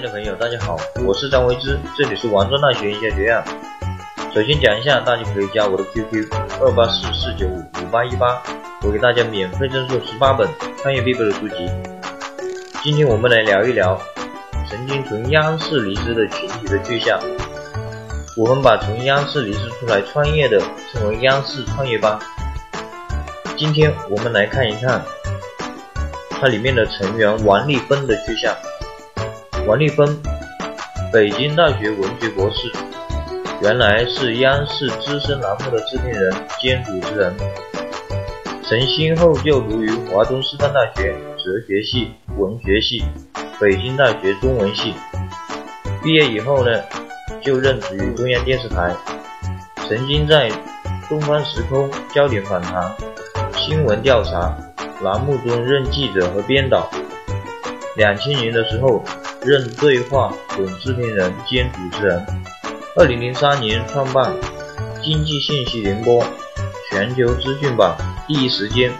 的朋友，大家好，我是张维之，这里是王庄大学营销学院。首先讲一下，大家可以加我的 QQ 二八四四九五五八一八，我给大家免费赠送十八本创业必备的书籍。今天我们来聊一聊曾经从央视离职的群体的去向。我们把从央视离职出来创业的称为央视创业班。今天我们来看一看它里面的成员王丽芬的去向。王丽芬，北京大学文学博士，原来是央视资深栏目的制片人兼主持人，曾先后就读于华东师范大学哲学系、文学系、北京大学中文系。毕业以后呢，就任职于中央电视台，曾经在《东方时空》《焦点访谈》《新闻调查》栏目中任记者和编导。两千年的时候。任对话总制片人兼主持人。二零零三年创办经济信息联播全球资讯版第一时间，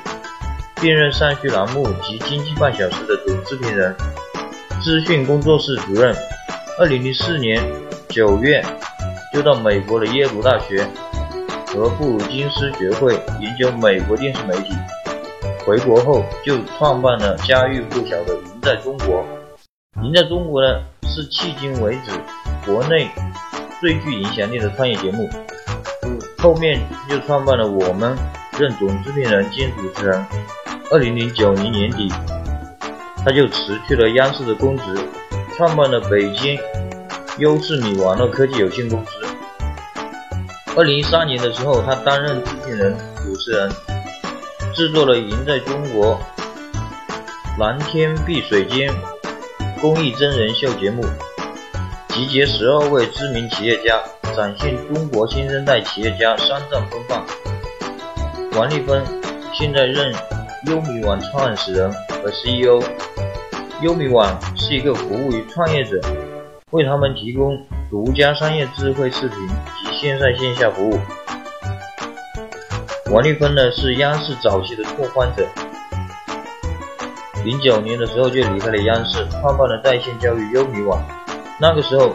并任上述栏目及经济半小时的总制片人、资讯工作室主任。二零零四年九月，就到美国的耶鲁大学和布鲁金斯学会研究美国电视媒体。回国后就创办了家喻户晓的《赢在中国》。赢在中国呢，是迄今为止国内最具影响力的创业节目。后面又创办了我们，任总制片人兼主持人。二零零九年年底，他就辞去了央视的公职，创办了北京优视米网络科技有限公司。二零一三年的时候，他担任制片人、主持人，制作了《赢在中国》《蓝天碧水间》。公益真人秀节目集结十二位知名企业家，展现中国新生代企业家商战风范。王丽芬现在任优米网创始人和 CEO。优米网是一个服务于创业者，为他们提供独家商业智慧视频及线上线下服务。王丽芬呢是央视早期的拓荒者。零九年的时候就离开了央视，创办了在线教育优米网。那个时候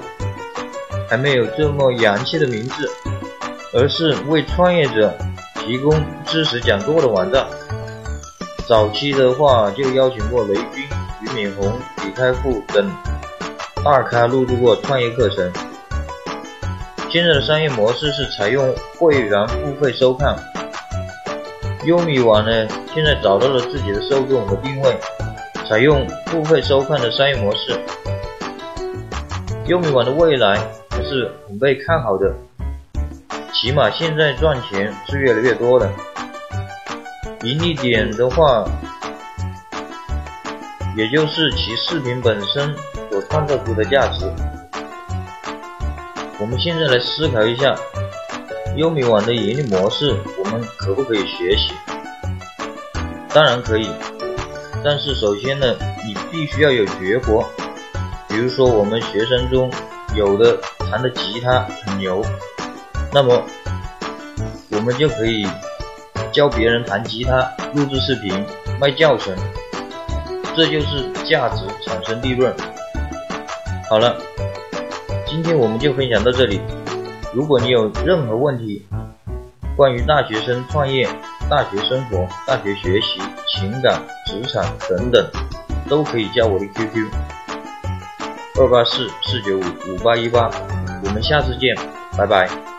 还没有这么洋气的名字，而是为创业者提供知识讲座的网站。早期的话就邀请过雷军、俞敏洪、李开复等大咖入驻过创业课程。现在的商业模式是采用会员付费收看。优米网呢，现在找到了自己的受众和定位。采用付费收看的商业模式，优米网的未来还是很被看好的，起码现在赚钱是越来越多了。盈利点的话，也就是其视频本身所创造出的价值。我们现在来思考一下，优米网的盈利模式，我们可不可以学习？当然可以。但是首先呢，你必须要有绝活，比如说我们学生中有的弹的吉他很牛，那么我们就可以教别人弹吉他，录制视频卖教程，这就是价值产生利润。好了，今天我们就分享到这里。如果你有任何问题，关于大学生创业、大学生活、大学学习、情感、职场等等，都可以加我的 QQ：二八四四九五五八一八。我们下次见，拜拜。